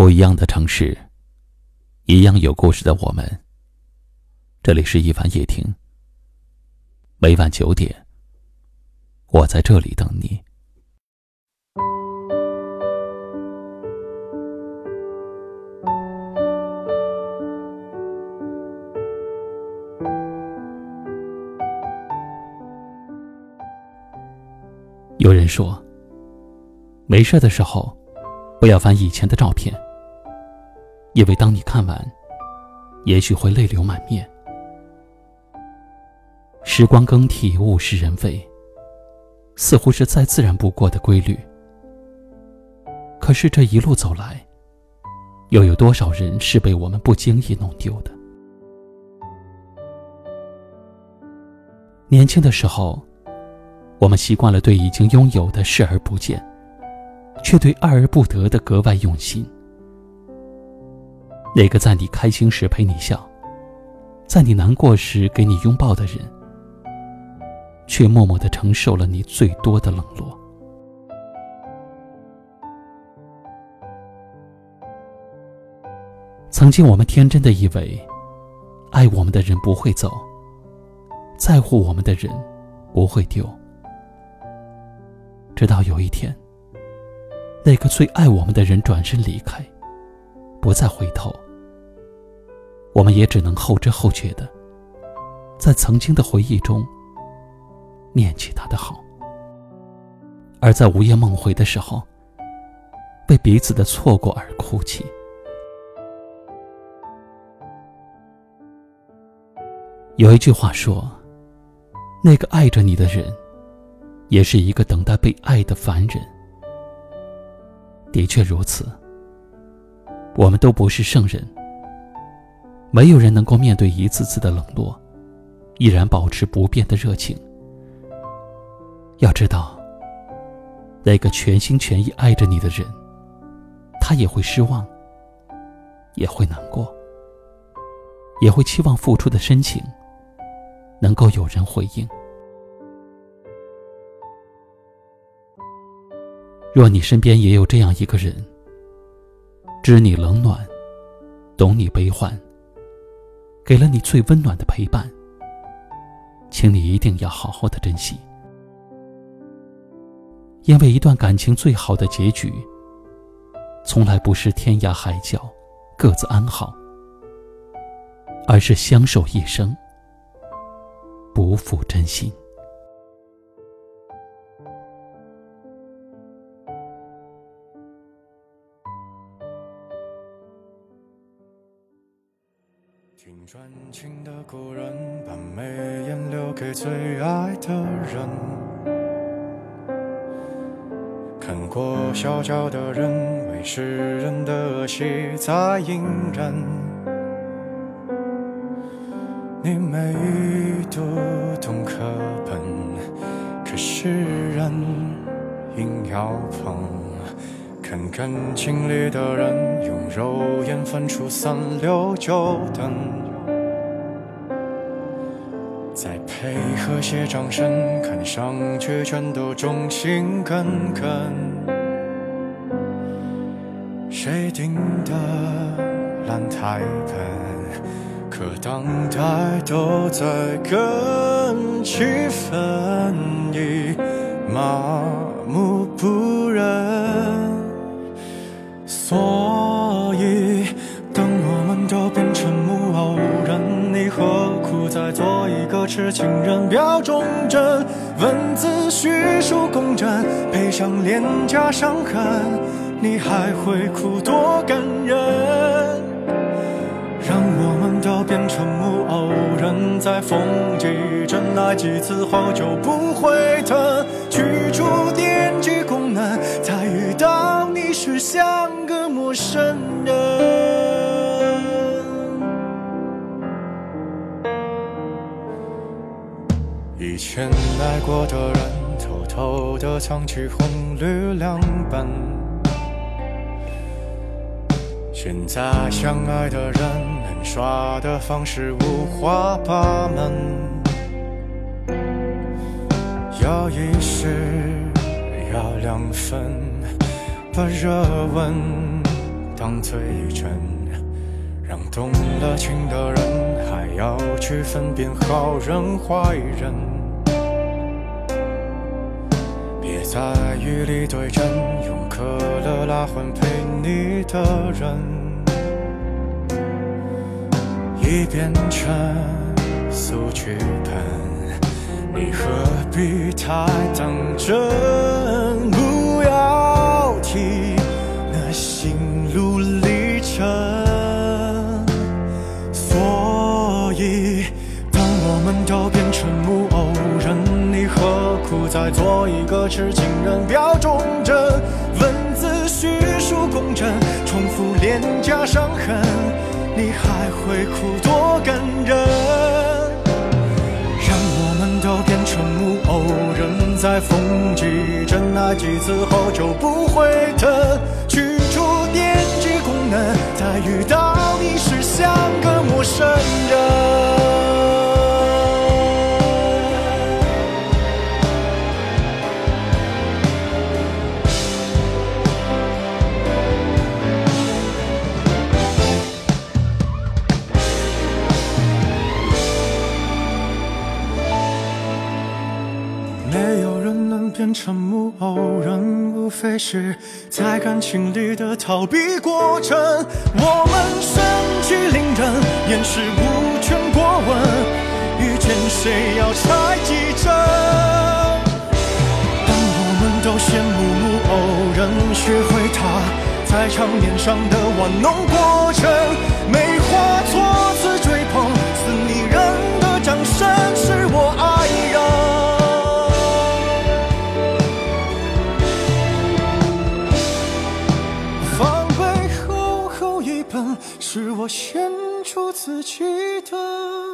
不一样的城市，一样有故事的我们。这里是一凡夜听。每晚九点，我在这里等你。有人说，没事的时候。不要翻以前的照片，因为当你看完，也许会泪流满面。时光更替，物是人非，似乎是再自然不过的规律。可是这一路走来，又有多少人是被我们不经意弄丢的？年轻的时候，我们习惯了对已经拥有的视而不见。却对爱而不得的格外用心。那个在你开心时陪你笑，在你难过时给你拥抱的人，却默默的承受了你最多的冷落。曾经我们天真的以为，爱我们的人不会走，在乎我们的人不会丢，直到有一天。那个最爱我们的人转身离开，不再回头，我们也只能后知后觉的，在曾经的回忆中念起他的好，而在午夜梦回的时候，为彼此的错过而哭泣。有一句话说：“那个爱着你的人，也是一个等待被爱的凡人。”的确如此，我们都不是圣人，没有人能够面对一次次的冷落，依然保持不变的热情。要知道，那个全心全意爱着你的人，他也会失望，也会难过，也会期望付出的深情能够有人回应。若你身边也有这样一个人，知你冷暖，懂你悲欢，给了你最温暖的陪伴，请你一定要好好的珍惜，因为一段感情最好的结局，从来不是天涯海角，各自安好，而是相守一生，不负真心。专情的故人，把眉眼留给最爱的人。看过小脚的人，为世人的恶习在隐忍。你每读懂课本，可是人硬要碰。看感情里的人，用肉眼分出三六九等，再配合些掌声，看上去全都忠心耿耿。谁定的烂台本，可当代都在跟气氛，已麻木不仁。所是情人？表忠贞，文字叙述公正，配上廉价伤痕，你还会哭多感人？让我们都变成木偶人，在风几阵爱几次后就不会疼，去除惦记功能，再遇到你时像个。陌生人，以前爱过的人，偷偷的藏起红绿两本。现在相爱的人，能耍的方式五花八门，要一时，要两分，把热吻。当最真，让动了情的人还要去分辨好人坏人。在雨里对阵，用可乐拉魂陪你的人，已变成速剧本，你何必太当真？一个痴情人？表忠贞，文字叙述工整，重复脸颊伤痕，你还会哭多感人？让我们都变成木偶人，在风纪真爱几次后就不会疼，去除电击功能，再遇到你时像个陌生人。没有人能变成木偶人，无非是在感情里的逃避过程。我们盛气凌人，掩饰无权过问，遇见谁要猜几针。当我们都羡慕木偶人，学会他在场面上的玩弄过程，没出自己的。